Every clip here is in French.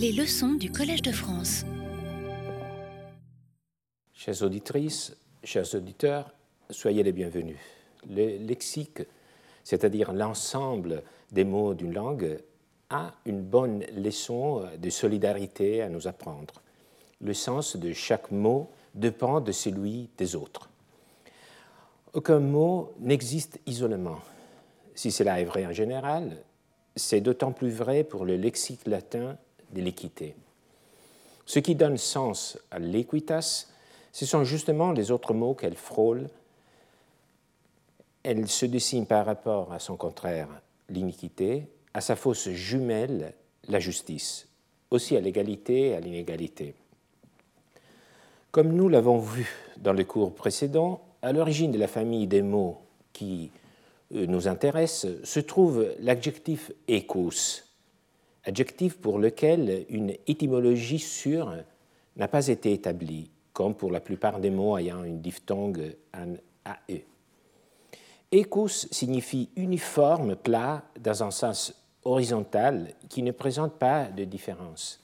Les leçons du Collège de France. Chères auditrices, chers auditeurs, soyez les bienvenus. Le lexique, c'est-à-dire l'ensemble des mots d'une langue, a une bonne leçon de solidarité à nous apprendre. Le sens de chaque mot dépend de celui des autres. Aucun mot n'existe isolément. Si cela est vrai en général, c'est d'autant plus vrai pour le lexique latin de l'équité. Ce qui donne sens à l'équitas, ce sont justement les autres mots qu'elle frôle. Elle se dessine par rapport à son contraire, l'iniquité, à sa fausse jumelle, la justice, aussi à l'égalité et à l'inégalité. Comme nous l'avons vu dans le cours précédent, à l'origine de la famille des mots qui euh, nous intéressent se trouve l'adjectif écous, adjectif pour lequel une étymologie sûre n'a pas été établie, comme pour la plupart des mots ayant une diphtongue en AE. Écous signifie uniforme, plat, dans un sens horizontal qui ne présente pas de différence.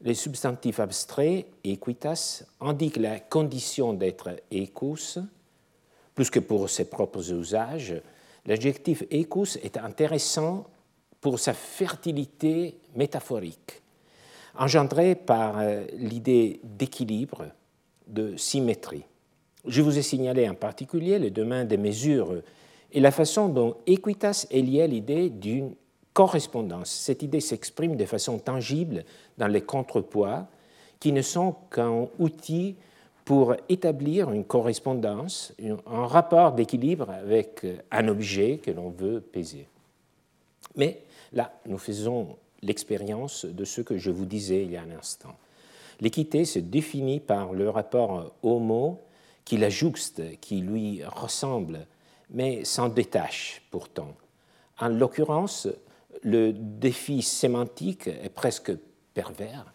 Les substantifs abstraits, equitas, indiquent la condition d'être écous. Plus que pour ses propres usages, l'adjectif écous est intéressant pour sa fertilité métaphorique, engendrée par euh, l'idée d'équilibre, de symétrie. Je vous ai signalé en particulier le domaine des mesures et la façon dont equitas est liée à l'idée d'une correspondance. Cette idée s'exprime de façon tangible dans les contrepoids, qui ne sont qu'un outil pour établir une correspondance, un rapport d'équilibre avec un objet que l'on veut peser. Mais là, nous faisons l'expérience de ce que je vous disais il y a un instant. L'équité se définit par le rapport au mot qui la jouxte, qui lui ressemble, mais s'en détache pourtant. En l'occurrence, le défi sémantique est presque pervers,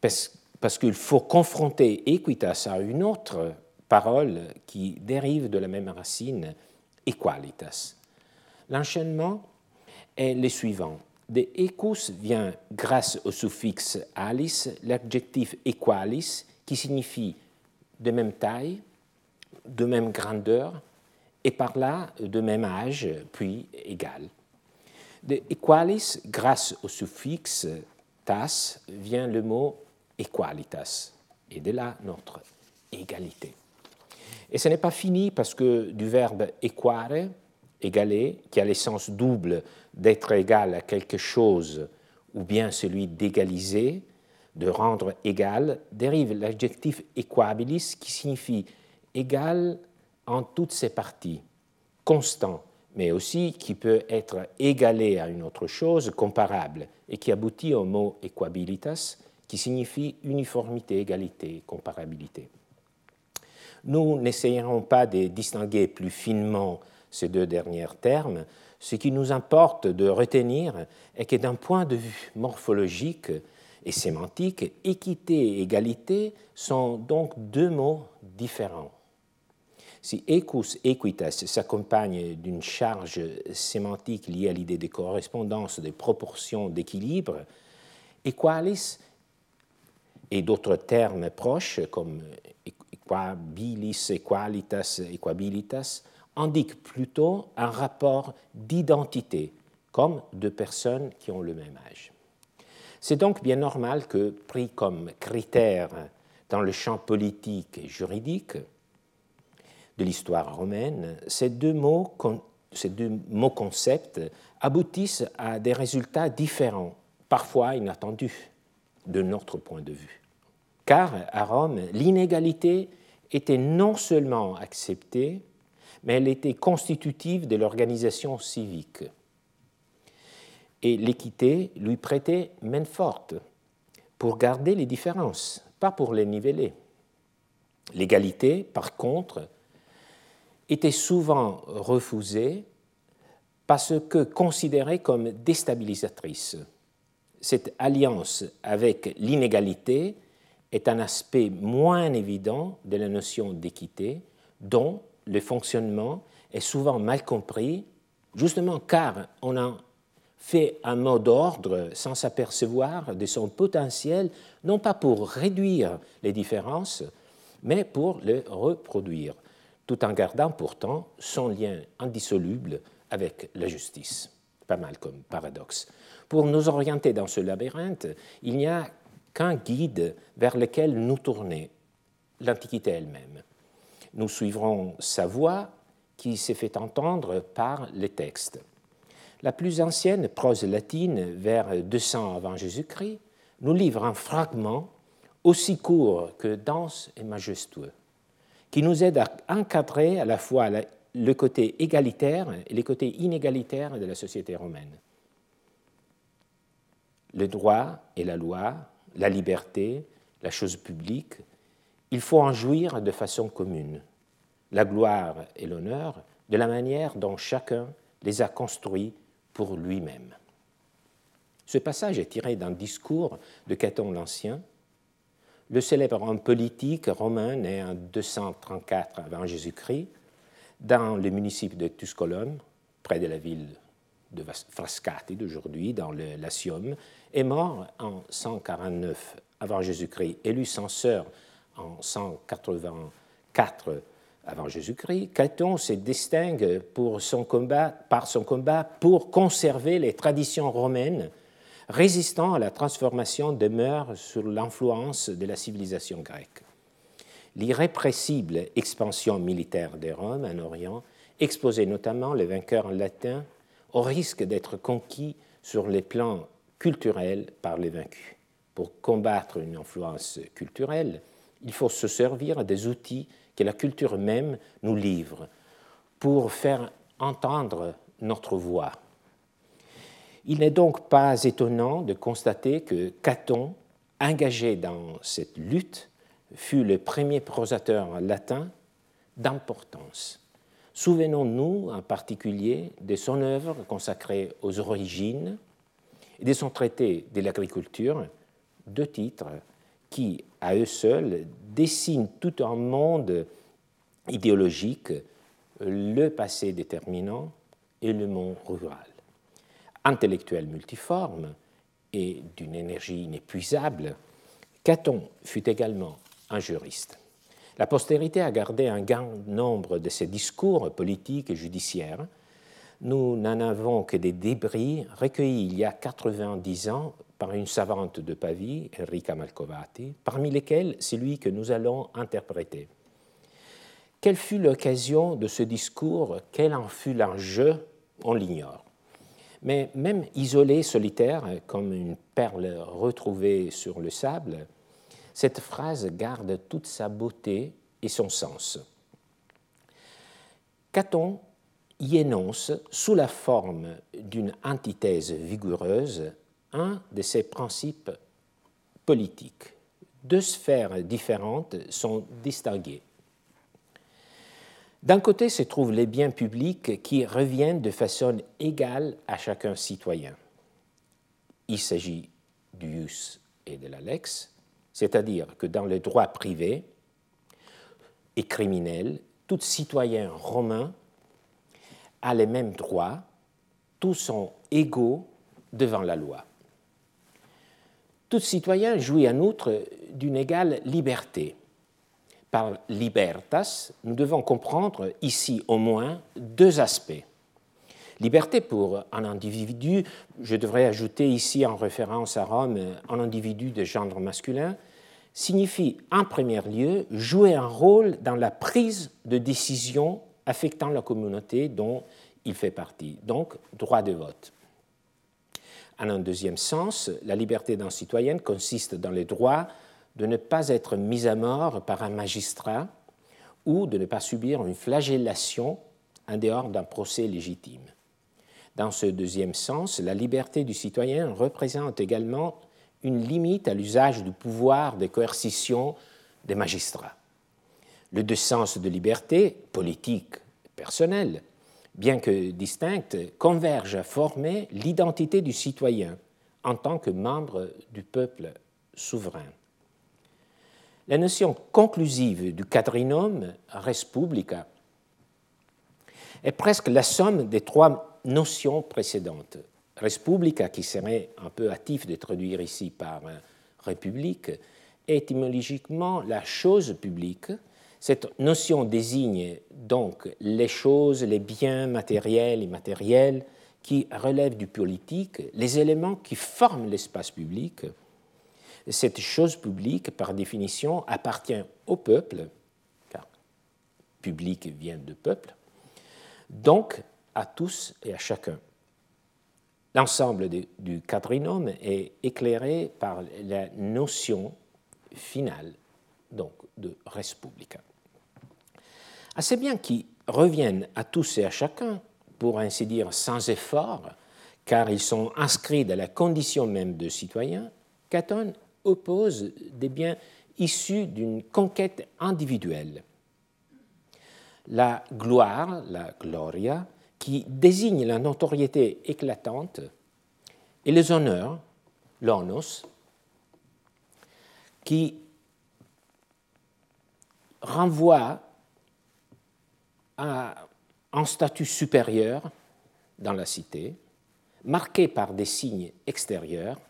parce, qu'il faut confronter equitas à une autre parole qui dérive de la même racine, equalitas. L'enchaînement est le suivant. De ecus vient, grâce au suffixe alis, l'adjectif equalis, qui signifie de même taille, de même grandeur, et par là de même âge, puis égal. De equalis, grâce au suffixe tas, vient le mot equalitas, et de là notre égalité. Et ce n'est pas fini parce que du verbe equare, égaler, qui a l'essence double d'être égal à quelque chose, ou bien celui d'égaliser, de rendre égal, dérive l'adjectif equabilis qui signifie égal en toutes ses parties, constant, mais aussi qui peut être égalé à une autre chose comparable et qui aboutit au mot equabilitas, qui signifie uniformité, égalité, comparabilité. Nous n'essayerons pas de distinguer plus finement ces deux derniers termes. Ce qui nous importe de retenir est que d'un point de vue morphologique et sémantique, équité et égalité sont donc deux mots différents. Si ecus equitas s'accompagne d'une charge sémantique liée à l'idée de correspondance, de proportion, d'équilibre, equalis et d'autres termes proches comme equabilis, equalitas, equabilitas indiquent plutôt un rapport d'identité, comme deux personnes qui ont le même âge. C'est donc bien normal que, pris comme critère dans le champ politique et juridique, de l'histoire romaine, ces deux mots, ces deux mots concepts aboutissent à des résultats différents, parfois inattendus de notre point de vue. Car à Rome, l'inégalité était non seulement acceptée, mais elle était constitutive de l'organisation civique. Et l'équité lui prêtait main forte pour garder les différences, pas pour les niveler. L'égalité, par contre, était souvent refusée parce que considérée comme déstabilisatrice. Cette alliance avec l'inégalité est un aspect moins évident de la notion d'équité dont le fonctionnement est souvent mal compris, justement car on en fait un mot d'ordre sans s'apercevoir de son potentiel, non pas pour réduire les différences, mais pour les reproduire, tout en gardant pourtant son lien indissoluble avec la justice. Pas mal comme paradoxe. Pour nous orienter dans ce labyrinthe, il n'y a qu'un guide vers lequel nous tourner, l'Antiquité elle-même. Nous suivrons sa voix qui s'est fait entendre par les textes. La plus ancienne prose latine, vers 200 avant Jésus-Christ, nous livre un fragment aussi court que dense et majestueux, qui nous aide à encadrer à la fois le côté égalitaire et les côtés inégalitaires de la société romaine. Le droit et la loi, la liberté, la chose publique, il faut en jouir de façon commune, la gloire et l'honneur de la manière dont chacun les a construits pour lui-même. Ce passage est tiré d'un discours de Caton l'Ancien, le célèbre homme politique romain né en 234 avant Jésus-Christ, dans le municipe de Tusculum, près de la ville de Frascati d'aujourd'hui, dans le Latium, est mort en 149 avant Jésus-Christ, élu censeur en 184 avant Jésus-Christ, Caton se distingue pour son combat, par son combat pour conserver les traditions romaines résistant à la transformation des mœurs sous l'influence de la civilisation grecque. L'irrépressible expansion militaire de Rome en Orient exposait notamment les vainqueurs latins au risque d'être conquis sur les plans culturels par les vaincus. Pour combattre une influence culturelle, il faut se servir des outils que la culture même nous livre pour faire entendre notre voix. Il n'est donc pas étonnant de constater que Caton, engagé dans cette lutte, fut le premier prosateur latin d'importance. Souvenons-nous en particulier de son œuvre consacrée aux origines et de son traité de l'agriculture, deux titres qui, à eux seuls, dessinent tout un monde idéologique, le passé déterminant et le monde rural. Intellectuel multiforme et d'une énergie inépuisable, Caton fut également un juriste. La postérité a gardé un grand nombre de ses discours politiques et judiciaires. Nous n'en avons que des débris recueillis il y a 90 ans par une savante de Pavie, Enrica Malcovati, parmi lesquels celui que nous allons interpréter. Quelle fut l'occasion de ce discours? Quel en fut l'enjeu? On l'ignore. Mais même isolé, solitaire, comme une perle retrouvée sur le sable, cette phrase garde toute sa beauté et son sens. Caton y énonce, sous la forme d'une antithèse vigoureuse, un de ses principes politiques. Deux sphères différentes sont distinguées. D'un côté se trouvent les biens publics qui reviennent de façon égale à chacun citoyen. Il s'agit du jus et de la lex, c'est-à-dire que dans le droit privé et criminel, tout citoyen romain a les mêmes droits, tous sont égaux devant la loi. Tout citoyen jouit en outre d'une égale liberté. Par libertas, nous devons comprendre ici au moins deux aspects. Liberté pour un individu, je devrais ajouter ici en référence à Rome un individu de genre masculin, signifie en premier lieu jouer un rôle dans la prise de décision affectant la communauté dont il fait partie, donc droit de vote. En un deuxième sens, la liberté d'un citoyen consiste dans le droit de ne pas être mis à mort par un magistrat ou de ne pas subir une flagellation en dehors d'un procès légitime. Dans ce deuxième sens, la liberté du citoyen représente également une limite à l'usage du pouvoir de coercition des magistrats. Le deux sens de liberté, politique, personnelle, bien que distinctes, convergent à former l'identité du citoyen en tant que membre du peuple souverain. La notion conclusive du quadrinome res publica est presque la somme des trois notions précédentes Respublica, qui serait un peu hâtif de traduire ici par république, étymologiquement la chose publique. Cette notion désigne donc les choses, les biens matériels, immatériels qui relèvent du politique, les éléments qui forment l'espace public. Cette chose publique, par définition, appartient au peuple, car public vient de peuple, donc à tous et à chacun. L'ensemble du quadrinome est éclairé par la notion finale donc, de respublica. Assez bien qu'ils reviennent à tous et à chacun, pour ainsi dire sans effort, car ils sont inscrits dans la condition même de citoyens, Caton oppose des biens issus d'une conquête individuelle. La gloire, la gloria, qui désigne la notoriété éclatante, et les honneurs, l'onos, qui renvoient à un statut supérieur dans la cité, marqué par des signes extérieurs,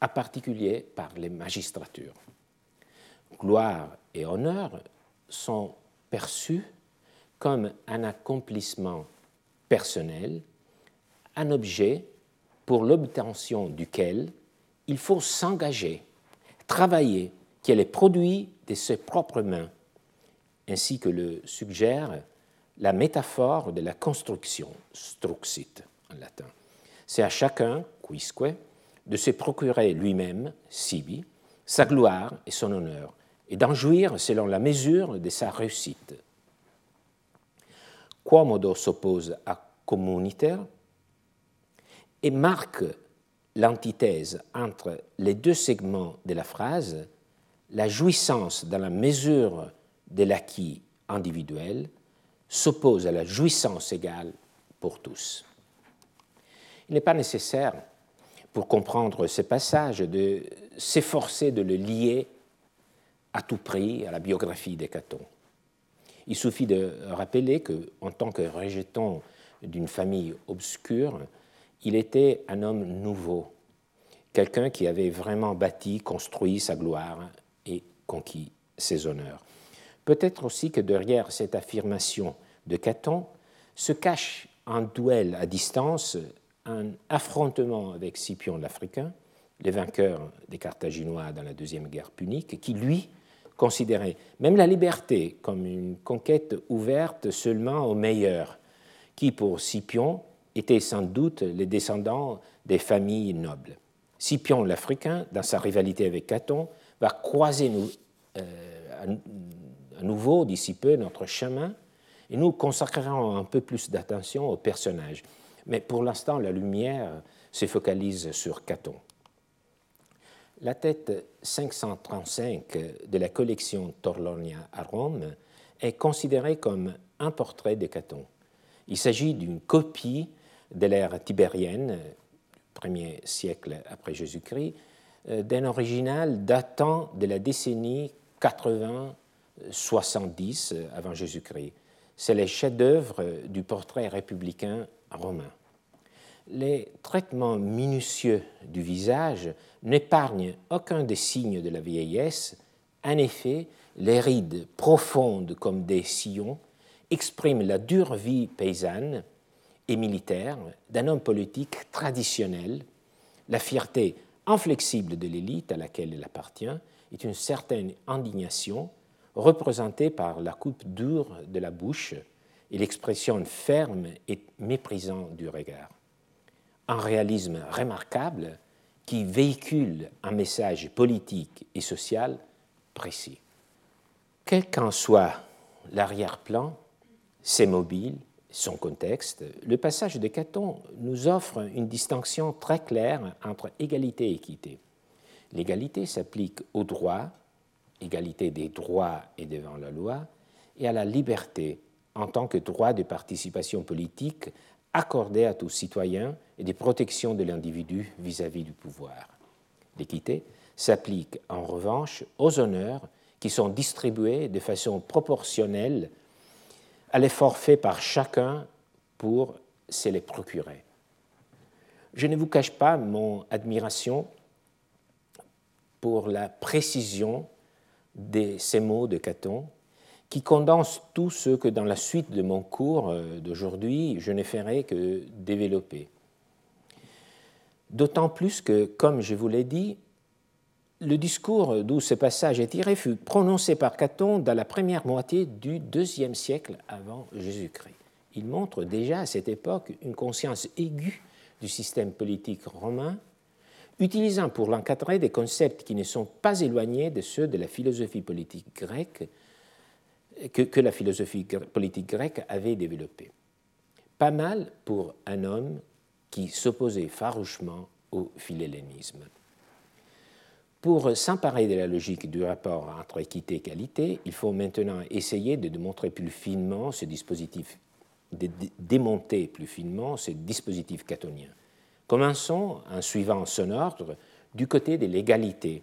à particulier par les magistratures. Gloire et honneur sont perçus comme un accomplissement personnel, un objet pour l'obtention duquel il faut s'engager, travailler, qui est le produit de ses propres mains, ainsi que le suggère la métaphore de la construction, struxit en latin. C'est à chacun, quisque, de se procurer lui-même, sibi, sa gloire et son honneur, et d'en jouir selon la mesure de sa réussite. Quomodo s'oppose à communitaire et marque l'antithèse entre les deux segments de la phrase, la jouissance dans la mesure de l'acquis individuel s'oppose à la jouissance égale pour tous. Il n'est pas nécessaire, pour comprendre ce passage, de s'efforcer de le lier à tout prix à la biographie d'Hécaton. Il suffit de rappeler qu'en tant que rejeton d'une famille obscure, il était un homme nouveau, quelqu'un qui avait vraiment bâti, construit sa gloire et conquis ses honneurs. Peut-être aussi que derrière cette affirmation de Caton se cache un duel à distance, un affrontement avec Scipion l'Africain, le vainqueur des Carthaginois dans la Deuxième Guerre punique, qui, lui, considérait même la liberté comme une conquête ouverte seulement aux meilleurs, qui, pour Scipion, étaient sans doute les descendants des familles nobles. Scipion l'Africain, dans sa rivalité avec Caton, va croiser nous, euh, à nouveau d'ici peu notre chemin et nous consacrerons un peu plus d'attention au personnage. Mais pour l'instant, la lumière se focalise sur Caton. La tête 535 de la collection Torlonia à Rome est considérée comme un portrait de Caton. Il s'agit d'une copie de l'ère tibérienne, premier siècle après Jésus-Christ, euh, d'un original datant de la décennie 80-70 avant Jésus-Christ. C'est le chef-d'œuvre du portrait républicain romain. Les traitements minutieux du visage n'épargnent aucun des signes de la vieillesse. En effet, les rides profondes comme des sillons expriment la dure vie paysanne et militaire d'un homme politique traditionnel, la fierté inflexible de l'élite à laquelle il appartient est une certaine indignation représentée par la coupe dure de la bouche et l'expression ferme et méprisante du regard. Un réalisme remarquable qui véhicule un message politique et social précis. Quel qu'en soit l'arrière-plan, c'est mobile, son contexte, le passage de Caton nous offre une distinction très claire entre égalité et équité. L'égalité s'applique au droit, égalité des droits et devant la loi, et à la liberté en tant que droit de participation politique accordé à tous citoyens et de protection de l'individu vis-à-vis du pouvoir. L'équité s'applique en revanche aux honneurs qui sont distribués de façon proportionnelle à l'effort fait par chacun pour se les procurer. Je ne vous cache pas mon admiration pour la précision de ces mots de Caton, qui condense tout ce que dans la suite de mon cours euh, d'aujourd'hui, je ne ferai que développer. D'autant plus que, comme je vous l'ai dit, le discours d'où ce passage est tiré fut prononcé par Caton dans la première moitié du deuxième siècle avant Jésus-Christ. Il montre déjà à cette époque une conscience aiguë du système politique romain, utilisant pour l'encadrer des concepts qui ne sont pas éloignés de ceux de la philosophie politique grecque que, la philosophie politique grecque avait développés. Pas mal pour un homme qui s'opposait farouchement au philhellénisme. Pour s'emparer de la logique du rapport entre équité et qualité, il faut maintenant essayer de démontrer plus finement ce dispositif, de démonter plus finement ce dispositif catonien. Commençons en suivant son ordre du côté de l'égalité,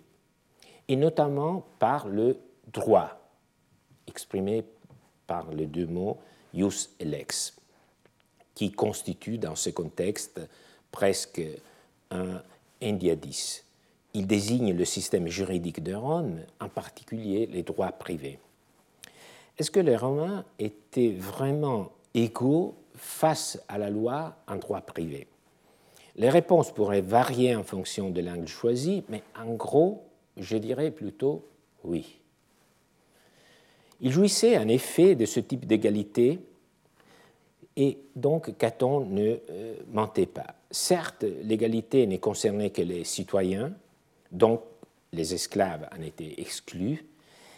et notamment par le droit, exprimé par les deux mots ius et lex, qui constitue dans ce contexte presque un indiadis. Il désigne le système juridique de Rome, en particulier les droits privés. Est-ce que les Romains étaient vraiment égaux face à la loi en droit privé? Les réponses pourraient varier en fonction de l'angle choisi, mais en gros, je dirais plutôt oui. Il jouissait en effet de ce type d'égalité et donc Caton ne euh, mentait pas. Certes, l'égalité ne concernait que les citoyens, donc les esclaves en étaient exclus,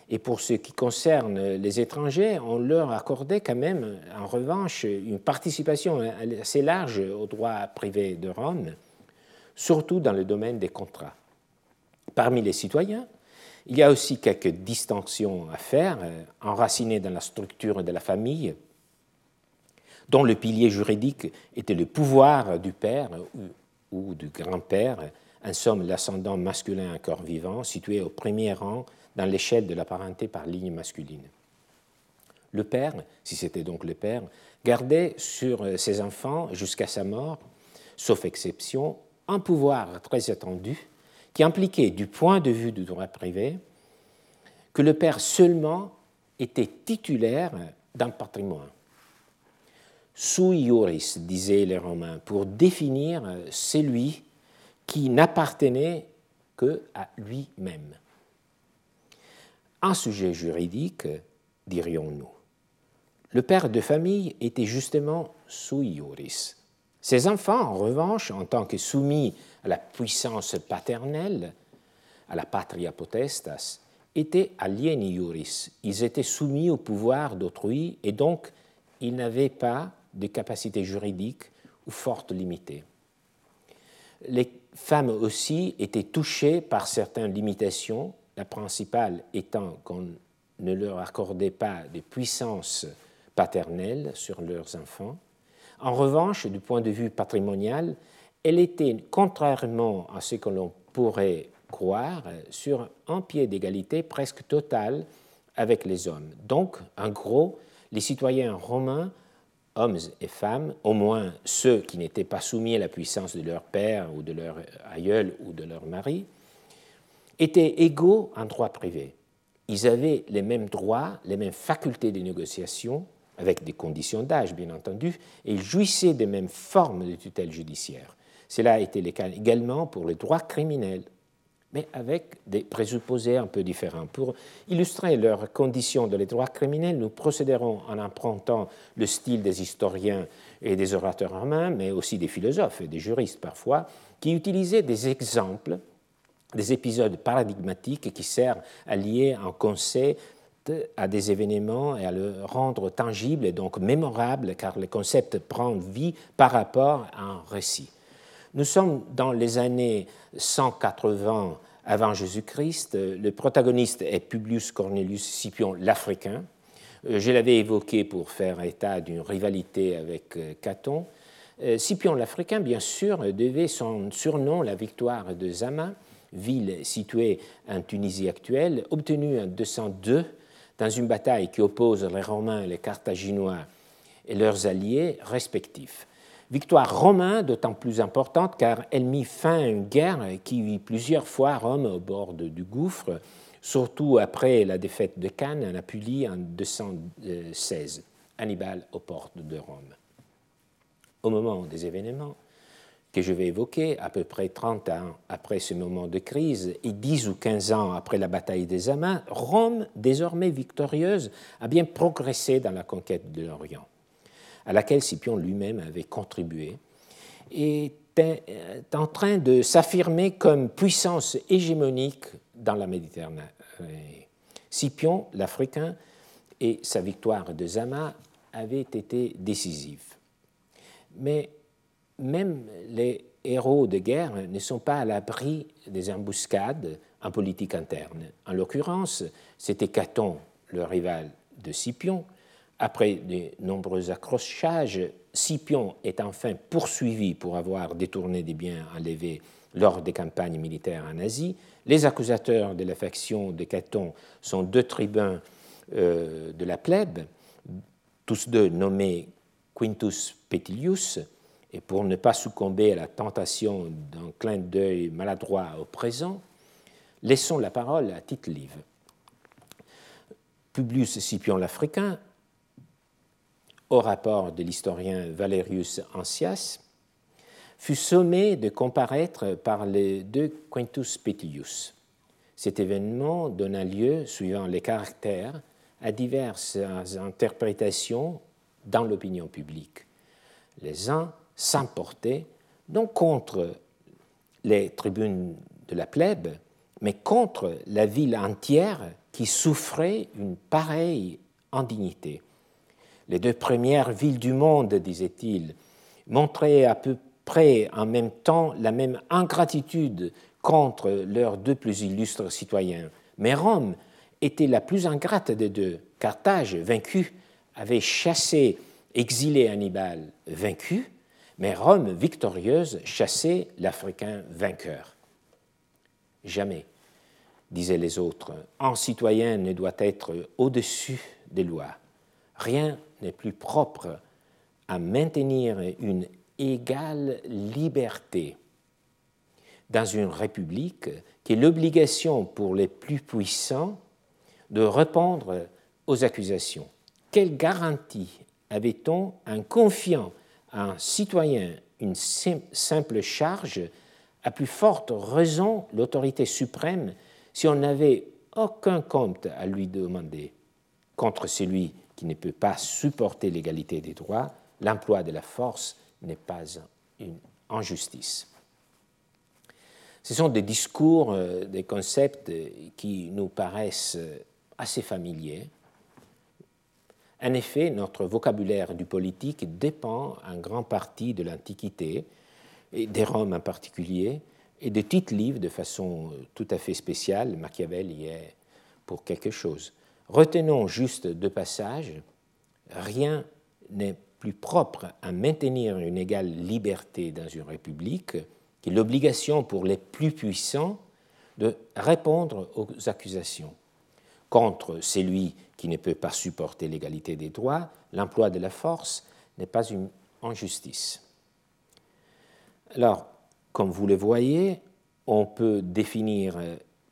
et pour ce qui concerne les étrangers, on leur accordait quand même, en revanche, une participation assez large aux droits privés de Rome, surtout dans le domaine des contrats. Parmi les citoyens, il y a aussi quelques distinctions à faire, euh, enracinées dans la structure de la famille, dont le pilier juridique était le pouvoir du père ou, du grand-père, en somme l'ascendant masculin encore vivant, situé au premier rang dans l'échelle de la parenté par ligne masculine. Le père, si c'était donc le père, gardait sur euh, ses enfants jusqu'à sa mort, sauf exception, un pouvoir très attendu qui impliquait, du point de vue du droit privé, que le père seulement était titulaire d'un patrimoine. Sui iuris, disaient les Romains, pour définir celui qui n'appartenait que à lui-même. Un sujet juridique, dirions-nous. Le père de famille était justement sui iuris. Ses enfants, en revanche, en tant que soumis à la puissance paternelle, à la patria potestas, étaient alieni iuris. Ils étaient soumis au pouvoir d'autrui et donc ils n'avaient pas de capacités juridiques ou fortes limitées. Les femmes aussi étaient touchées par certaines limitations, la principale étant qu'on ne leur accordait pas de puissance paternelle sur leurs enfants. En revanche, du point de vue patrimonial, elle était, contrairement à ce que l'on pourrait croire, sur un pied d'égalité presque total avec les hommes. Donc, en gros, les citoyens romains, hommes et femmes, au moins ceux qui n'étaient pas soumis à la puissance de leur père ou de leur aïeul ou de leur mari, étaient égaux en droit privé. Ils avaient les mêmes droits, les mêmes facultés de négociation, avec des conditions d'âge bien entendu, et ils jouissaient des mêmes formes de tutelle judiciaire. Cela a été le cas également pour les droits criminels, mais avec des présupposés un peu différents. Pour illustrer leurs conditions de les droits criminels, nous procéderons en empruntant le style des historiens et des orateurs romains, mais aussi des philosophes et des juristes parfois, qui utilisaient des exemples, des épisodes paradigmatiques qui servent à lier un concept à des événements et à le rendre tangible et donc mémorable, car le concept prend vie par rapport à un récit. Nous sommes dans les années 180 avant Jésus-Christ. Le protagoniste est Publius Cornelius Scipion l'Africain. Euh, je l'avais évoqué pour faire état d'une rivalité avec euh, Caton. Euh, Scipion l'Africain, bien sûr, devait son surnom la victoire de Zama, ville située en Tunisie actuelle, obtenue en 202 dans une bataille qui oppose les Romains, les Carthaginois et leurs alliés respectifs. Victoire romaine d'autant plus importante car elle mit fin à une guerre qui vit plusieurs fois Rome au bord du gouffre, surtout après la défaite de Cannes en Apulie en 216, Hannibal aux portes de Rome. Au moment des événements que je vais évoquer, à peu près 30 ans après ce moment de crise et 10 ou 15 ans après la bataille des Amas, Rome, désormais victorieuse, a bien progressé dans la conquête de l'Orient à laquelle Scipion lui-même avait contribué, est en train de s'affirmer comme puissance hégémonique dans la Méditerranée. Scipion, l'Africain, et sa victoire de Zama avaient été décisives. Mais même les héros de guerre ne sont pas à l'abri des embuscades en politique interne. En l'occurrence, c'était Caton, le rival de Scipion, après de nombreux accrochages, Scipion est enfin poursuivi pour avoir détourné des biens enlevés lors des campagnes militaires en Asie. Les accusateurs de la faction de Caton sont deux tribuns euh, de la plèbe, tous deux nommés Quintus Petilius, et pour ne pas succomber à la tentation d'un clin d'œil maladroit au présent, laissons la parole à Tite Live. Publius Scipion l'Africain au rapport de l'historien Valerius Ancias, fut sommé de comparaître par les deux Quintus Petilius. Cet événement donna lieu, suivant les caractères, à diverses interprétations dans l'opinion publique. Les uns s'emportaient non contre les tribunes de la plèbe, mais contre la ville entière qui souffrait une pareille indignité. Les deux premières villes du monde, disait-il, montraient à peu près en même temps la même ingratitude contre leurs deux plus illustres citoyens. Mais Rome était la plus ingrate des deux. Carthage, vaincu, avait chassé, exilé Hannibal, vaincu, mais Rome, victorieuse, chassait l'Africain vainqueur. Jamais, disaient les autres, un citoyen ne doit être au-dessus des lois. Rien n'est plus propre à maintenir une égale liberté dans une république qui l'obligation pour les plus puissants de répondre aux accusations. Quelle garantie avait-on en confiant un citoyen une simple charge, à plus forte raison l'autorité suprême, si on n'avait aucun compte à lui demander contre celui qui ne peut pas supporter l'égalité des droits, l'emploi de la force n'est pas une injustice. Ce sont des discours, euh, des concepts qui nous paraissent assez familiers. En effet, notre vocabulaire du politique dépend en grande partie de l'Antiquité, des Roms en particulier, et de titres livres de façon tout à fait spéciale. Machiavel y est pour quelque chose. Retenons juste deux passages. Rien n'est plus propre à maintenir une égale liberté dans une république que l'obligation pour les plus puissants de répondre aux accusations. Contre celui qui ne peut pas supporter l'égalité des droits, l'emploi de la force n'est pas une injustice. Alors, comme vous le voyez, on peut définir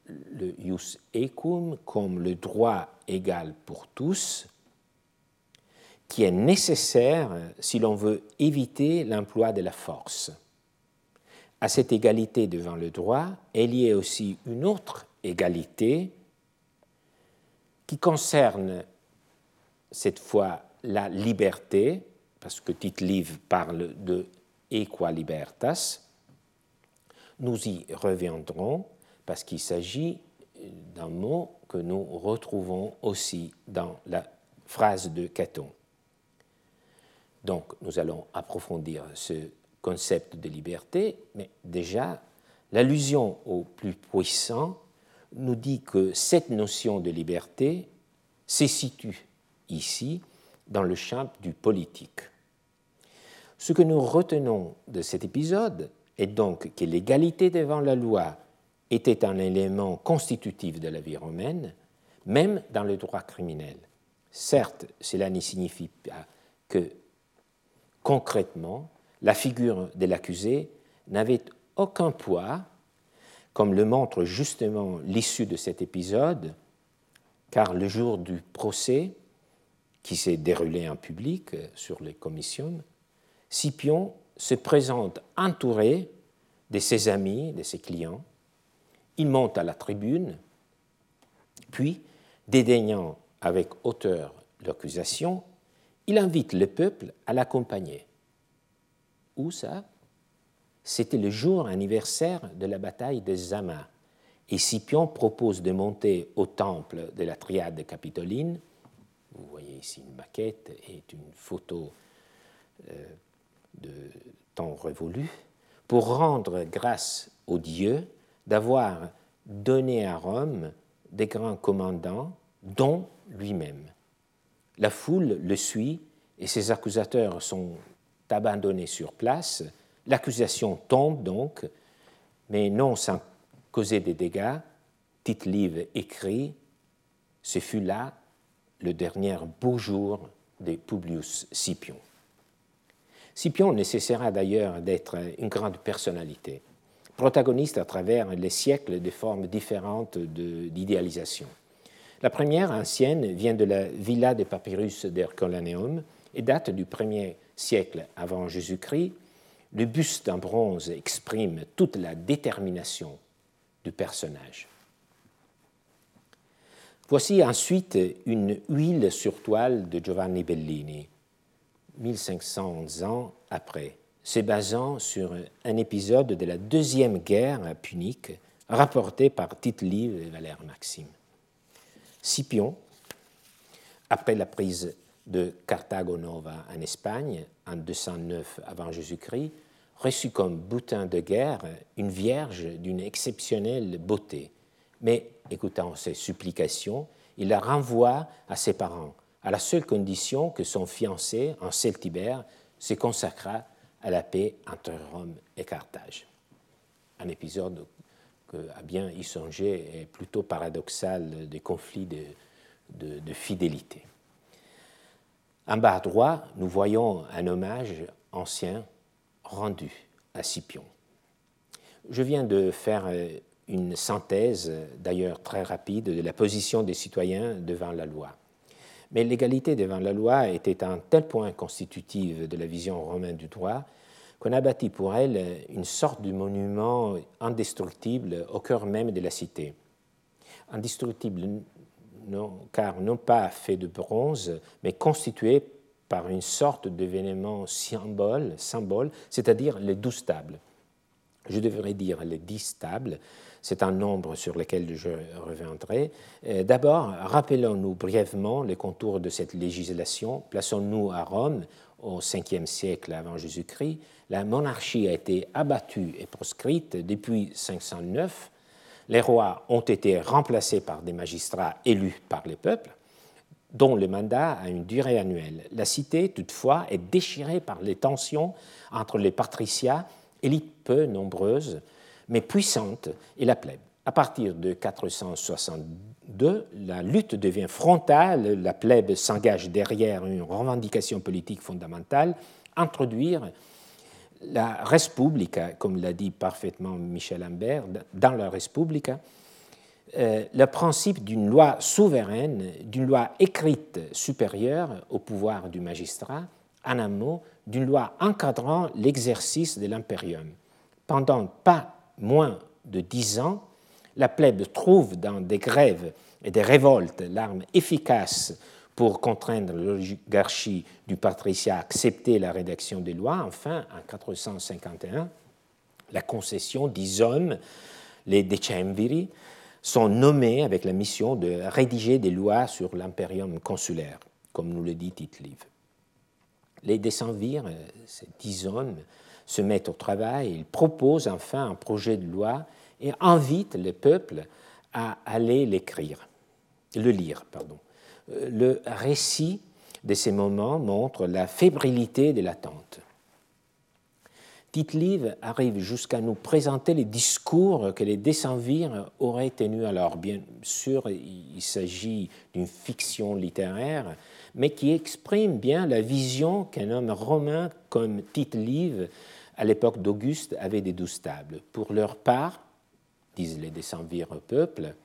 le jus ecum comme le droit égal pour tous, qui est nécessaire si l'on veut éviter l'emploi de la force. À cette égalité devant le droit est liée aussi une autre égalité qui concerne cette fois la liberté, parce que Tite Live parle de equa libertas. Nous y reviendrons parce qu'il s'agit d'un mot que nous retrouvons aussi dans la phrase de Caton. Donc nous allons approfondir ce concept de liberté, mais déjà l'allusion au plus puissant nous dit que cette notion de liberté se situe ici dans le champ du politique. Ce que nous retenons de cet épisode est donc que l'égalité devant la loi était un élément constitutif de la vie romaine, même dans le droit criminel. Certes, cela ne signifie pas que concrètement, la figure de l'accusé n'avait aucun poids, comme le montre justement l'issue de cet épisode, car le jour du procès, qui s'est déroulé en public sur les commissions, Scipion se présente entouré de ses amis, de ses clients. Il monte à la tribune, puis, dédaignant avec hauteur l'accusation, il invite le peuple à l'accompagner. Où ça? C'était le jour anniversaire de la bataille de Zama, et Scipion propose de monter au temple de la triade capitoline. Vous voyez ici une maquette et une photo euh, de temps révolu, pour rendre grâce au Dieu d'avoir donné à Rome des grands commandants, dont lui-même. La foule le suit et ses accusateurs sont abandonnés sur place. L'accusation tombe donc, mais non sans causer des dégâts. Tite-Live écrit Ce fut là le dernier beau jour de Publius Scipion. Scipion nécessitera d'ailleurs d'être une grande personnalité, protagoniste à travers les siècles de formes différentes d'idéalisation. La première, ancienne, vient de la villa de papyrus d'Herculaneum et date du 1er siècle avant Jésus-Christ. Le buste en bronze exprime toute la détermination du personnage. Voici ensuite une huile sur toile de Giovanni Bellini, 1500 ans après, se basant sur un épisode de la Deuxième Guerre punique rapporté par Tite-Live et Valère Maxime. Scipion, après la prise de Carthago Nova en Espagne en 209 avant Jésus-Christ, reçut comme boutin de guerre une vierge d'une exceptionnelle beauté. Mais, écoutant ses supplications, il la renvoie à ses parents, à la seule condition que son fiancé, en Celtibère, se consacra à la paix entre Rome et Carthage. Un épisode que, à bien y songer, est plutôt paradoxal des conflits de, de fidélité. En bas à droite, nous voyons un hommage ancien rendu à Scipion. Je viens de faire euh, une synthèse, d'ailleurs très rapide, de la position des citoyens devant la loi. Mais l'égalité devant la loi était un tel point constitutif de la vision romaine du droit qu'on a bâti pour elle une sorte de monument indestructible au cœur même de la cité. Indestructible car non pas fait de bronze, mais constitué par une sorte d'événement symbole, symbole c'est-à-dire les douze tables. Je devrais dire les dix tables, c'est un nombre sur lequel je reviendrai. Euh, d'abord, rappelons-nous brièvement les contours de cette législation. Plaçons-nous à Rome au 5e siècle avant Jésus-Christ. La monarchie a été abattue et proscrite depuis 509. Les rois ont été remplacés par des magistrats élus par les peuples dont le mandat a une durée annuelle. La cité, toutefois, est déchirée par les tensions entre les patriciats, élites peu nombreuses, mais puissantes, et la plèbe. À partir de 462, la lutte devient frontale, la plèbe s'engage derrière une revendication politique fondamentale, introduire la Respublica, comme l'a dit parfaitement Michel Ambert, dans la Respublica, euh, le principe d'une loi souveraine, d'une loi écrite supérieure au pouvoir du magistrat, en un mot, d'une loi encadrant l'exercice de l'impérium. Pendant pas moins de dix ans, la plèbe trouve dans des grèves et des révoltes l'arme efficace pour contraindre l'oligarchie du patriciat à accepter la rédaction des lois. Enfin, en 451, la concession dix les decemviri, sont nommés avec la mission de rédiger des lois sur l'impérium consulaire, comme nous le dit Tite-Live. Les décemvirs, euh, ces dix hommes, se mettent au travail, ils proposent enfin un projet de loi et invitent le peuple à aller l'écrire, le lire. Pardon. Euh, le récit de ces moments montre la fébrilité de l'attente. Tite-Live arrive jusqu'à nous présenter les discours que les décemvirs auraient tenus. Alors, bien sûr, il s'agit d'une fiction littéraire, mais qui exprime bien la vision qu'un homme romain comme Tite-Live, à l'époque d'Auguste, avait des douze tables. Pour leur part, disent les décemvirs au peuple,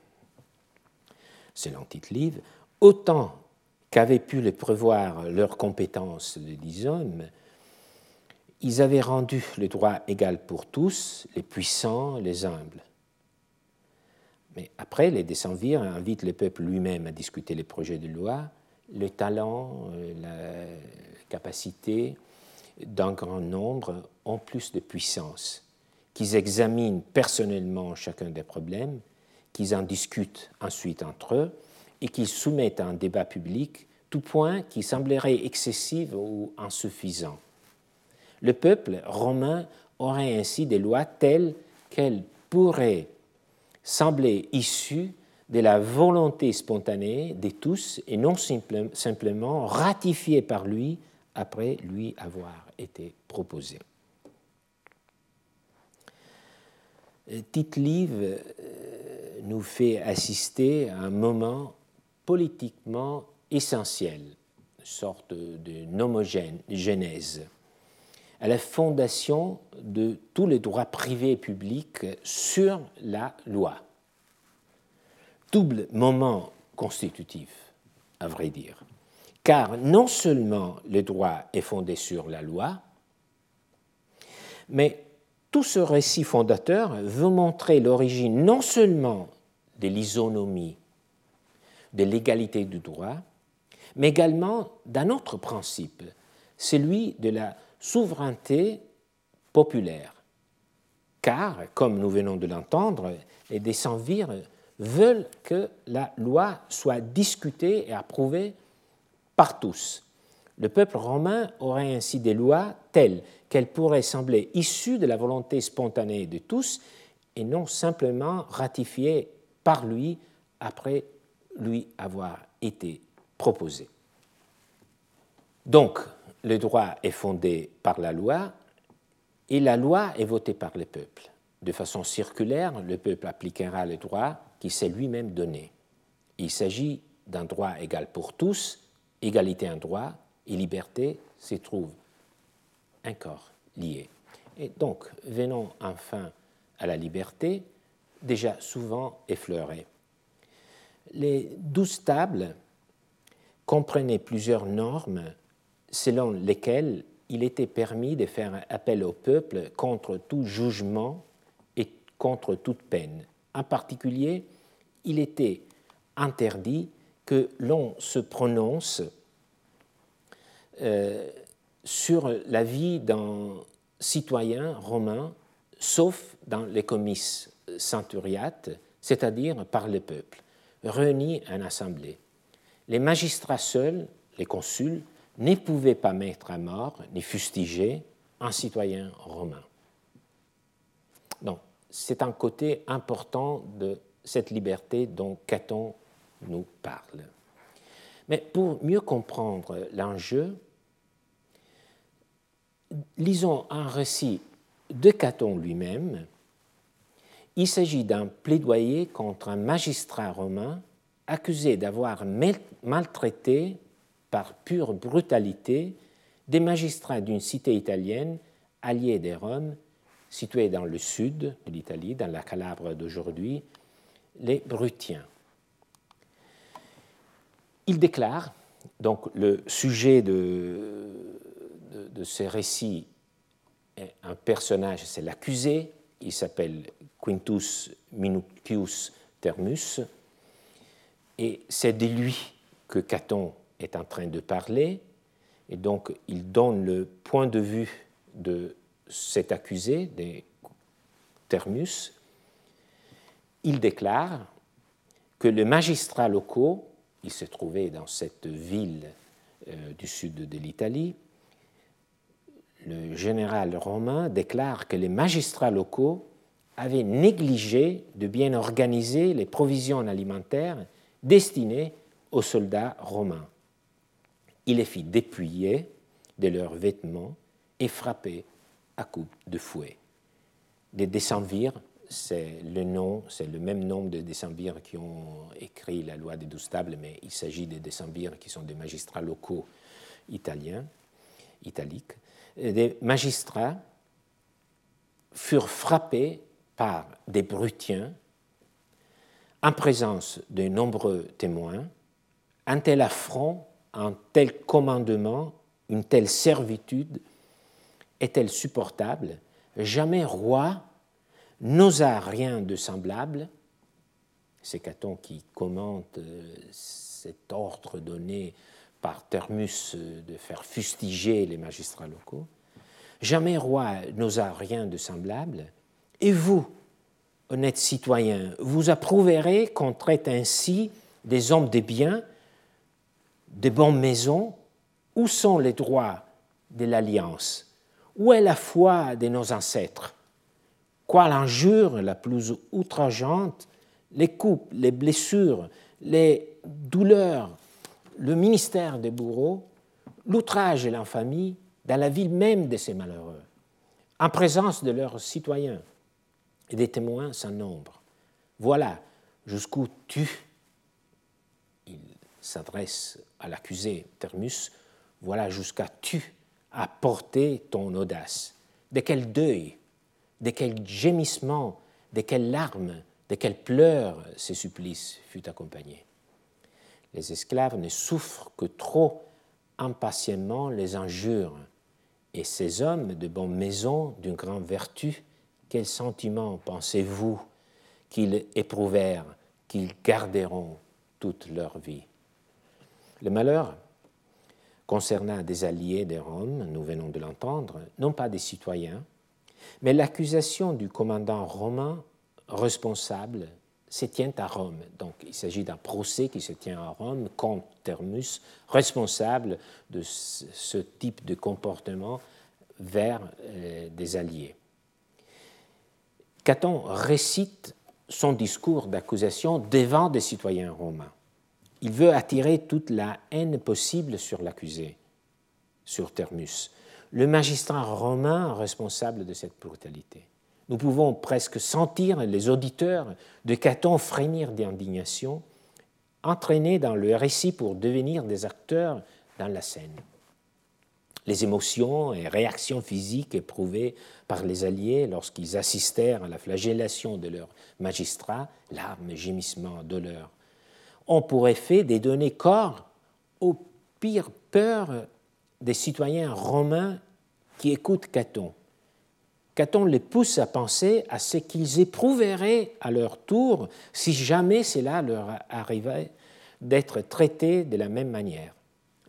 selon Tite-Live, autant qu'avaient pu le prévoir leurs compétences de dix hommes, ils avaient rendu le droit égal pour tous, les puissants, les humbles. Mais après, les décemvirs invitent le peuple lui-même à discuter les projets de loi, le talent, euh, la capacité d'un grand nombre ont plus de puissance, qu'ils examinent personnellement chacun des problèmes, qu'ils en discutent ensuite entre eux et qu'ils soumettent à un débat public tout point qui semblerait excessif ou insuffisant le peuple romain aurait ainsi des lois telles qu'elles pourraient sembler issues de la volonté spontanée de tous et non simplement ratifiées par lui après lui avoir été proposées. Tite-Live euh, nous fait assister à un moment politiquement essentiel, une sorte de nomogènèse à la fondation de tous les droits privés et publics sur la loi. Double moment constitutif, à vrai dire, car non seulement le droit est fondé sur la loi, mais tout ce récit fondateur veut montrer l'origine non seulement de l'isonomie, de l'égalité du droit, mais également d'un autre principe, celui de la souveraineté populaire. Car, comme nous venons de l'entendre, les décemvirs veulent que la loi soit discutée et approuvée par tous. Le peuple romain aurait ainsi des lois telles qu'elles pourraient sembler issues de la volonté spontanée de tous et non simplement ratifiées par lui après lui avoir été proposées. Donc, le droit est fondé par la loi et la loi est votée par le peuple. De façon circulaire, le peuple appliquera le droit qui s'est lui-même donné. Il s'agit d'un droit égal pour tous, égalité en droit et liberté s'y trouvent encore liés. Et donc, venons enfin à la liberté, déjà souvent effleurée. Les douze tables comprenaient plusieurs normes selon lesquels il était permis de faire appel au peuple contre tout jugement et contre toute peine. En particulier, il était interdit que l'on se prononce euh, sur la vie d'un citoyen romain, sauf dans les comices centuriates, c'est-à-dire par le peuple, réunis en assemblée. Les magistrats seuls, les consuls, ne pouvait pas mettre à mort ni fustiger un citoyen romain. Donc, c'est un côté important de cette liberté dont Caton nous parle. Mais pour mieux comprendre l'enjeu, lisons un récit de Caton lui-même. Il s'agit d'un plaidoyer contre un magistrat romain accusé d'avoir maltraité par pure brutalité des magistrats d'une cité italienne alliée des Roms, située dans le sud de l'Italie, dans la Calabre d'aujourd'hui, les Brutiens. Il déclare, donc le sujet de, de, ces récits est un personnage, c'est l'accusé, il s'appelle Quintus Minucius Thermus, et c'est de lui que Caton est en train de parler, et donc il donne le point de vue de cet accusé, des Thermus. Il déclare que les magistrats locaux, il se trouvait dans cette ville euh, du sud de l'Italie, le général romain déclare que les magistrats locaux avaient négligé de bien organiser les provisions alimentaires destinées aux soldats romains il les fit dépouiller de leurs vêtements et frapper à coups de fouet. Des décemvirs, c'est le même nombre de décemvirs qui ont écrit la loi des douze tables, mais il s'agit des décemvirs qui sont des magistrats locaux italiens, italiques. Des magistrats furent frappés par des brutiens en présence de nombreux témoins, un tel affront, un tel commandement, une telle servitude est-elle supportable? Jamais roi n'osa rien de semblable. C'est Caton qui commente euh, cet ordre donné par Thermus euh, de faire fustiger les magistrats locaux. Jamais roi n'osa rien de semblable. Et vous, honnêtes citoyens, vous approuverez qu'on traite ainsi des hommes de bien, des bonnes maisons Où sont les droits de l'alliance? Où est la foi de nos ancêtres? Quoi l'injure la plus outrageante, les coupes, les blessures, les douleurs, le ministère des bourreaux, l'outrage et l'infamie dans la vie même de ces malheureux, en présence de leurs citoyens et des témoins sans nombre. Voilà jusqu'où tu, il s'adresse à l'accusé Thermus, voilà jusqu'à tu as porté ton audace. De quel deuil, de quel gémissement, de quelles larmes, de quels pleurs ce supplice fut accompagné. Les esclaves ne souffrent que trop impatiemment les injures, et ces hommes de bonne maison, d'une grande vertu, quels sentiments pensez-vous qu'ils éprouvèrent, qu'ils garderont toute leur vie? Le malheur concernant des alliés de Rome, nous venons de l'entendre, non pas des citoyens, mais l'accusation du commandant romain responsable se tient à Rome. Donc il s'agit d'un procès qui se tient à Rome contre Thermus, responsable de ce type de comportement vers euh, des alliés. Caton récite son discours d'accusation devant des citoyens romains. Il veut attirer toute la haine possible sur l'accusé, sur Thermus, le magistrat romain responsable de cette brutalité. Nous pouvons presque sentir les auditeurs de Caton frémir d'indignation, entraînés dans le récit pour devenir des acteurs dans la scène. Les émotions et réactions physiques éprouvées par les Alliés lorsqu'ils assistèrent à la flagellation de leurs magistrats, larmes, gémissements, douleurs, ont pour effet de donner corps aux pires peurs des citoyens romains qui écoutent Caton. Caton les pousse à penser à ce qu'ils éprouveraient à leur tour si jamais cela leur arrivait d'être traités de la même manière.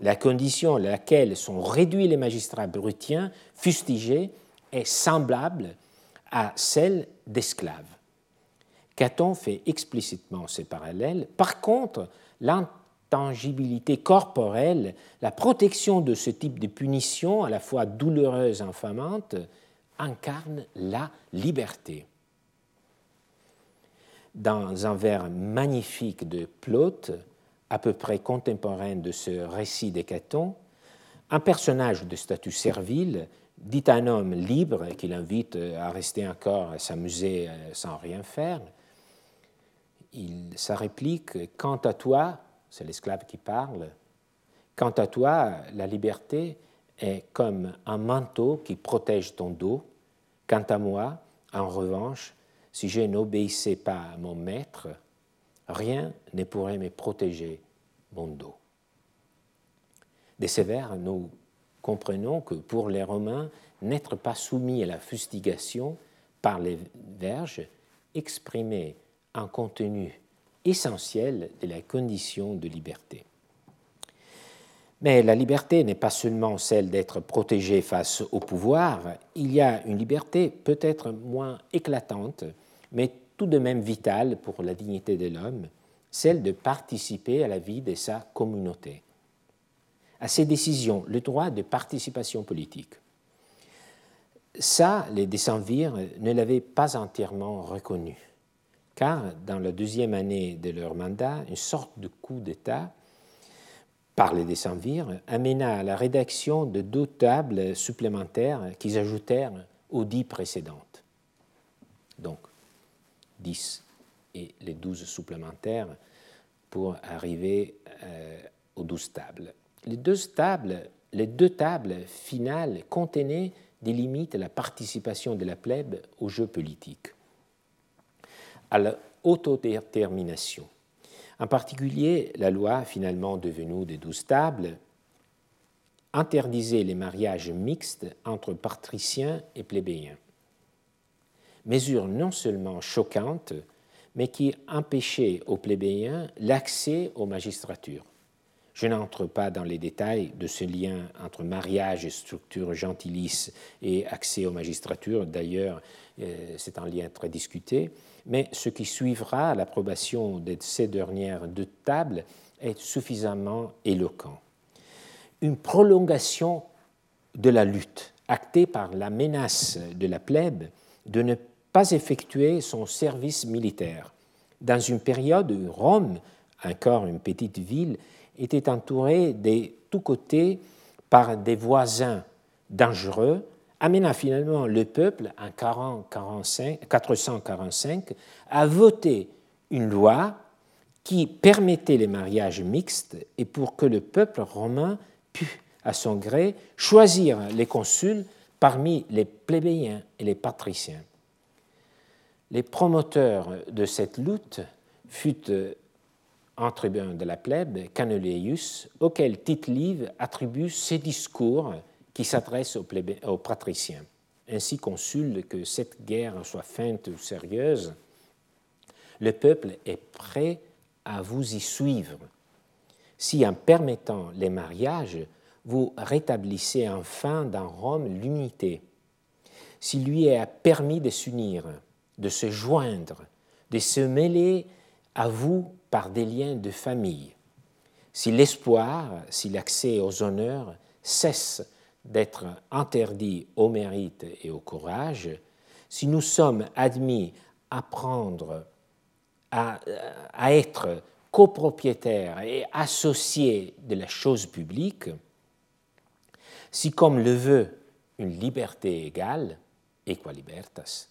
La condition à laquelle sont réduits les magistrats brutiens, fustigés, est semblable à celle d'esclaves. Caton fait explicitement ces parallèles. Par contre, l'intangibilité corporelle, la protection de ce type de punition, à la fois douloureuse et infamante, incarne la liberté. Dans un vers magnifique de Plaute, à peu près contemporain de ce récit d'Hécaton, un personnage de statut servile dit à un homme libre qu'il invite à rester encore à s'amuser euh, sans rien faire. Il, sa réplique Quant à toi, c'est l'esclave qui parle, quant à toi, la liberté est comme un manteau qui protège ton dos. Quant à moi, en revanche, si je n'obéissais pas à mon maître, rien ne pourrait me protéger mon dos. Des sévères, nous comprenons que pour les Romains, n'être pas soumis à la fustigation par les verges exprimait un contenu essentiel de la condition de liberté. Mais la liberté n'est pas seulement celle d'être protégé face au pouvoir, il y a une liberté peut-être moins éclatante, mais tout de même vitale pour la dignité de l'homme, celle de participer à la vie de sa communauté. À ces décisions, le droit de participation politique. Ça, les décemvirs ne l'avaient pas entièrement reconnu, car dans la deuxième année de leur mandat, une sorte de coup d'État par les décemvirs amena à la rédaction de deux tables supplémentaires qu'ils ajoutèrent aux dix précédentes. Donc, 10 et les 12 supplémentaires pour arriver euh, aux 12 tables. Les deux tables, les deux tables finales contenaient des limites à la participation de la plèbe au jeu politique, à l'autodétermination. En particulier, la loi, finalement devenue des douze tables, interdisait les mariages mixtes entre patriciens et plébéiens. Mesure non seulement choquante, mais qui empêchait aux plébéiens l'accès aux magistratures. Je n'entre pas dans les détails de ce lien entre mariage et structure gentilice et accès aux magistratures. D'ailleurs, euh, c'est un lien très discuté. Mais ce qui suivra l'approbation de ces dernières deux tables est suffisamment éloquent. Une prolongation de la lutte, actée par la menace de la plèbe de ne pas effectuer son service militaire, dans une période où Rome, encore une petite ville, était entourée de tous côtés par des voisins dangereux, amena finalement le peuple en 445 à voter une loi qui permettait les mariages mixtes et pour que le peuple romain pût, à son gré, choisir les consuls parmi les plébéiens et les patriciens. Les promoteurs de cette lutte furent un tribun de la plèbe, Canuleius, auquel Tite-Live attribue ses discours qui s'adressent aux, aux, patriciens. Ainsi consul que cette guerre soit feinte ou sérieuse, le peuple est prêt à vous y suivre. Si en permettant les mariages, vous rétablissez enfin dans Rome l'unité, si lui est permis de s'unir, de se joindre, de se mêler à vous par des liens de famille. Si l'espoir, si l'accès aux honneurs cesse d'être interdit au mérite et au courage, si nous sommes admis à prendre, à, être copropriétaires et associés de la chose publique, si comme le veut une liberté égale, equa libertas,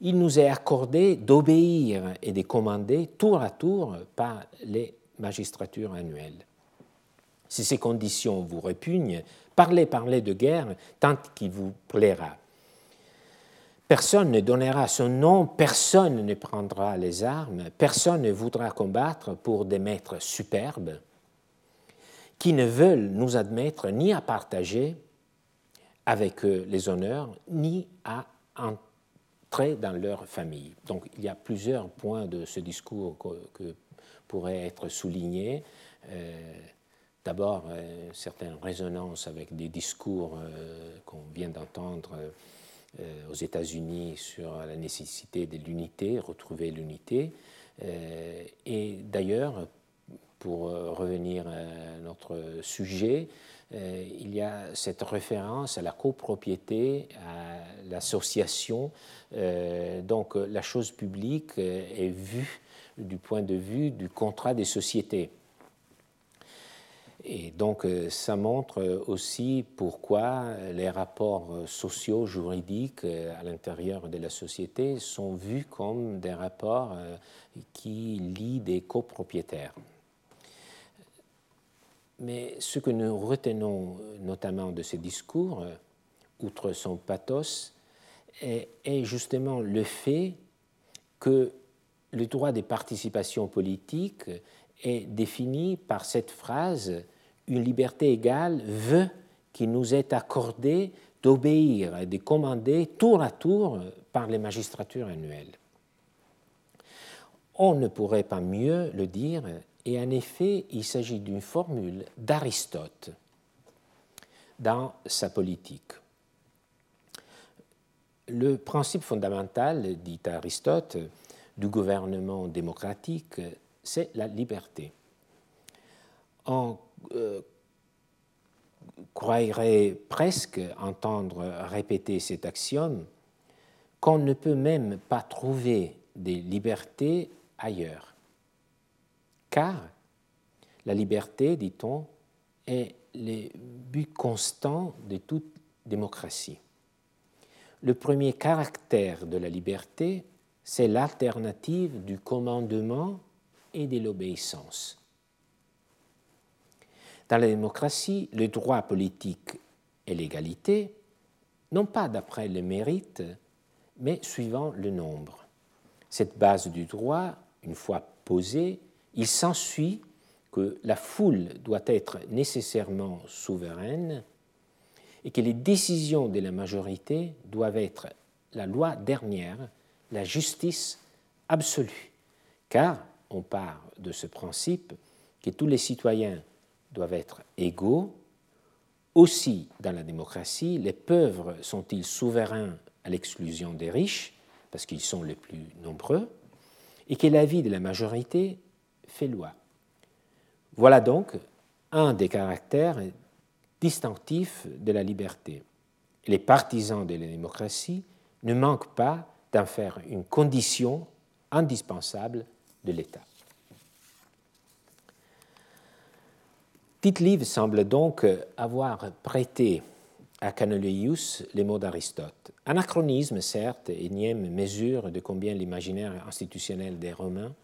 il nous est accordé d'obéir et de commander tour à tour par les magistratures annuelles. Si ces conditions vous répugnent, parlez, parlez de guerre tant qu'il vous plaira. Personne ne donnera son nom, personne ne prendra les armes, personne ne voudra combattre pour des maîtres superbes qui ne veulent nous admettre ni à partager avec eux les honneurs, ni à dans leur famille. Donc il y a plusieurs points de ce discours que, pourraient être soulignés. Euh, d'abord, euh, certaines résonances avec des discours euh, qu'on vient d'entendre aux États-Unis sur la nécessité de l'unité, retrouver l'unité. et d'ailleurs, pour revenir à notre sujet, euh, il y a cette référence à la copropriété, à l'association. Euh, donc la chose publique est vue du point de vue du contrat des sociétés. Et donc ça montre aussi pourquoi les rapports sociaux, juridiques à l'intérieur de la société sont vus comme des rapports euh, qui lient des copropriétaires. Mais ce que nous retenons euh, notamment de ces discours, euh, outre son pathos, est, justement le fait que le droit des participations politiques est défini par cette phrase Une liberté égale veut qu'il nous est accordé d'obéir et de commander tour à tour par les magistratures annuelles. On ne pourrait pas mieux le dire et en effet, il s'agit d'une formule d'Aristote dans sa politique. Le principe fondamental, dit Aristote, du gouvernement démocratique, c'est la liberté. Croirait presque entendre répéter cet axiome qu'on ne peut même pas trouver des libertés ailleurs car la liberté, dit-on, est le but constant de toute démocratie. le premier caractère de la liberté, c'est l'alternative du commandement et de l'obéissance. Dans la démocratie, le droit politique et l'égalité, non pas d'après le mérite, mais suivant le nombre. Cette base du droit, une fois posée, il s'ensuit que la foule doit être nécessairement souveraine et que les décisions de la majorité doivent être la loi dernière, la justice absolue. Car on part de ce principe que tous les citoyens doivent être égaux. Aussi, dans la démocratie, les pauvres sont-ils souverains à l'exclusion des riches, parce qu'ils sont les plus nombreux, et que l'avis de la majorité fait loi. Voilà donc un des caractères distinctifs de la liberté. Les partisans de la démocratie ne manquent pas d'en faire une condition indispensable de l'État. Tite semble donc avoir prêté à Canuleius les mots d'Aristote. Anachronisme, certes, énième mesure de combien l'imaginaire institutionnel des Romains,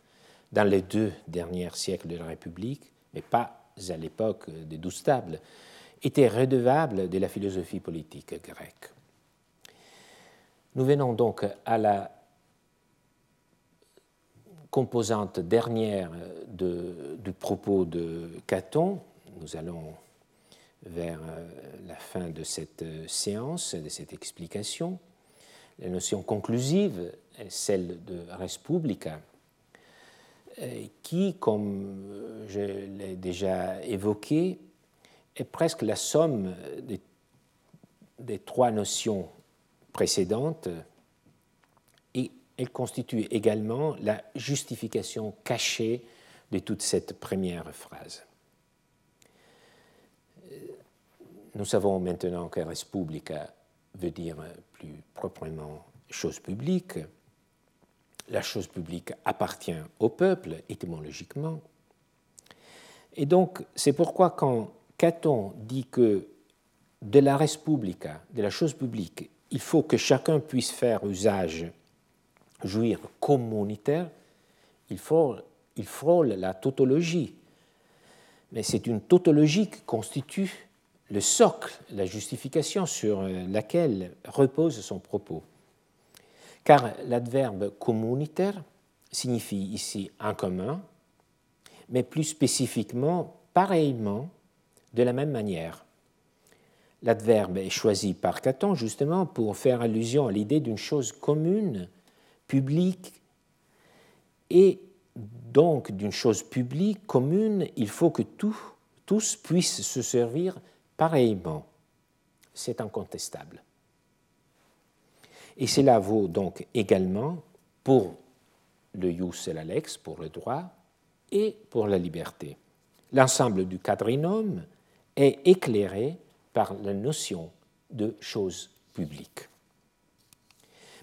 dans les deux derniers siècles de la République, mais pas à l'époque des douze tables, était redevable de la philosophie politique grecque. Nous venons donc à la composante dernière du propos de Caton. Nous allons vers euh, la fin de cette euh, séance, de cette explication. La notion conclusive est celle de res publica, euh, qui, comme je l'ai déjà évoqué, est presque la somme des, des, trois notions précédentes et elle constitue également la justification cachée de toute cette première phrase. Nous savons maintenant que res publica veut dire plus proprement chose publique. La chose publique appartient au peuple, étymologiquement. Et donc, c'est pourquoi quand Caton dit que de la res publica, de la chose publique, il faut que chacun puisse faire usage, jouir communautaire, il il frôle la tautologie. Mais c'est une tautologie qui constitue le socle, la justification sur euh, laquelle repose son propos. Car l'adverbe communautaire signifie ici en commun, mais plus spécifiquement pareillement, de la même manière. L'adverbe est choisi par Caton justement pour faire allusion à l'idée d'une chose commune, publique, et donc d'une chose publique, commune, il faut que tous puissent se servir pareillement. C'est incontestable. Et cela vaut donc également pour le jus et la lex, pour le droit, et pour la liberté. L'ensemble du quadrinome est éclairé par la notion de chose publique.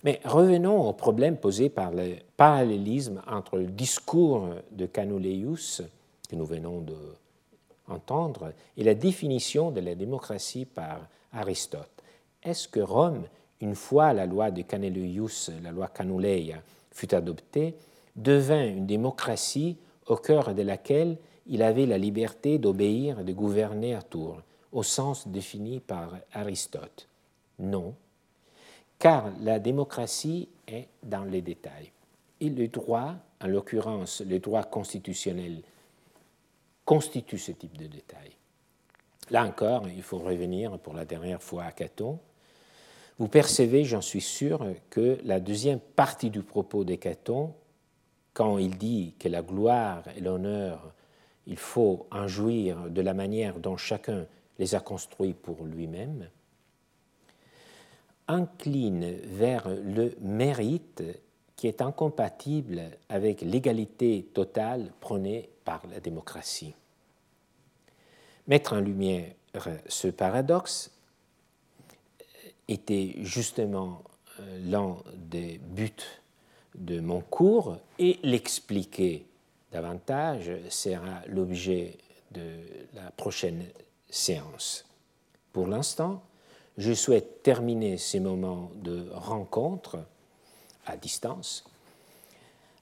Mais revenons au problème posé par le parallélisme entre le discours de Canuleius, que nous venons de entendre et la définition de la démocratie par Aristote. Est-ce que Rome, une fois la loi de Canuleius, la loi Canuleia, fut adoptée, devint une démocratie au cœur de laquelle il avait la liberté d'obéir et de gouverner à tour, au sens défini par Aristote? Non, car la démocratie est dans les détails. Et le droit, en l'occurrence le droit constitutionnel constitue ce type de détail. Là encore, il faut revenir pour la dernière fois à Caton. Vous percevez, j'en suis sûr, que la deuxième partie du propos de Caton, quand il dit que la gloire et l'honneur, il faut en jouir de la manière dont chacun les a construits pour lui-même, incline vers le mérite qui est incompatible avec l'égalité totale prônée par la démocratie. Mettre en lumière ce paradoxe était justement euh, l'un des buts de mon cours et l'expliquer davantage sera l'objet de la prochaine séance. Pour l'instant, je souhaite terminer ces moments de rencontre à distance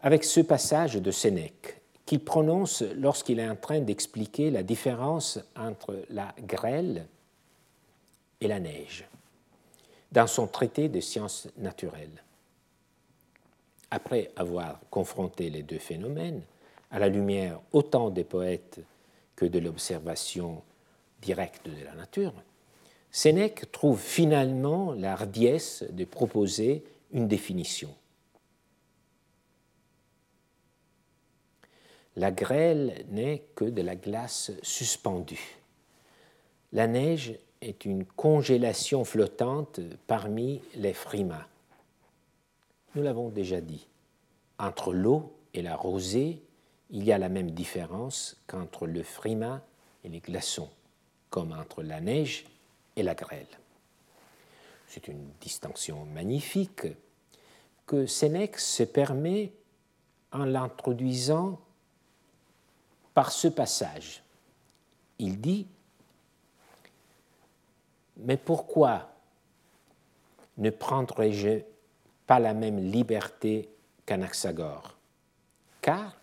avec ce passage de Sénèque qu'il prononce lorsqu'il est en train d'expliquer la différence entre la grêle et la neige dans son traité de sciences naturelles. Après avoir confronté les deux phénomènes, à la lumière autant des poètes que de l'observation directe de la nature, Sénèque trouve finalement la hardiesse de proposer une définition. La grêle n'est que de la glace suspendue. La neige est une congélation flottante parmi les frimas. Nous l'avons déjà dit, entre l'eau et la rosée, il y a la même différence qu'entre le frima et les glaçons, comme entre la neige et la grêle. C'est une distinction magnifique que Sénèque se permet en l'introduisant par ce passage. Il dit Mais pourquoi ne prendrais-je pas la même liberté qu'Anaxagore? Car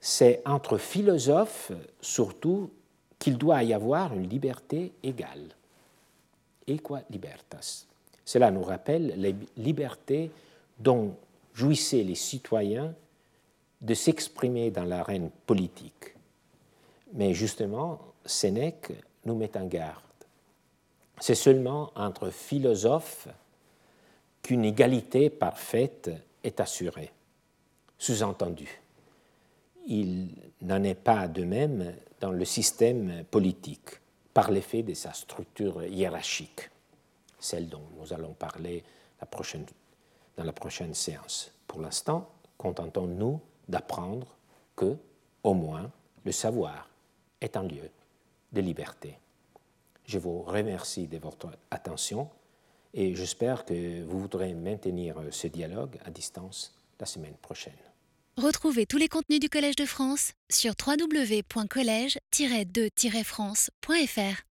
c'est entre philosophes surtout qu'il doit y avoir une liberté égale. Equa libertas? Cela nous rappelle les libertés dont jouissaient les citoyens de s'exprimer dans l'arène politique. Mais justement, Sénèque nous met en garde. C'est seulement entre philosophes qu'une égalité parfaite est assurée. Sous-entendu, il n'en est pas de même dans le système politique, par l'effet de sa structure hiérarchique, celle dont nous allons parler dans la prochaine séance. Pour l'instant, contentons-nous d'apprendre que, au moins, le savoir est un lieu de liberté. Je vous remercie de votre attention et j'espère que vous voudrez maintenir ce dialogue à distance la semaine prochaine. Retrouvez tous les contenus du Collège de France sur www.colège-2-france.fr.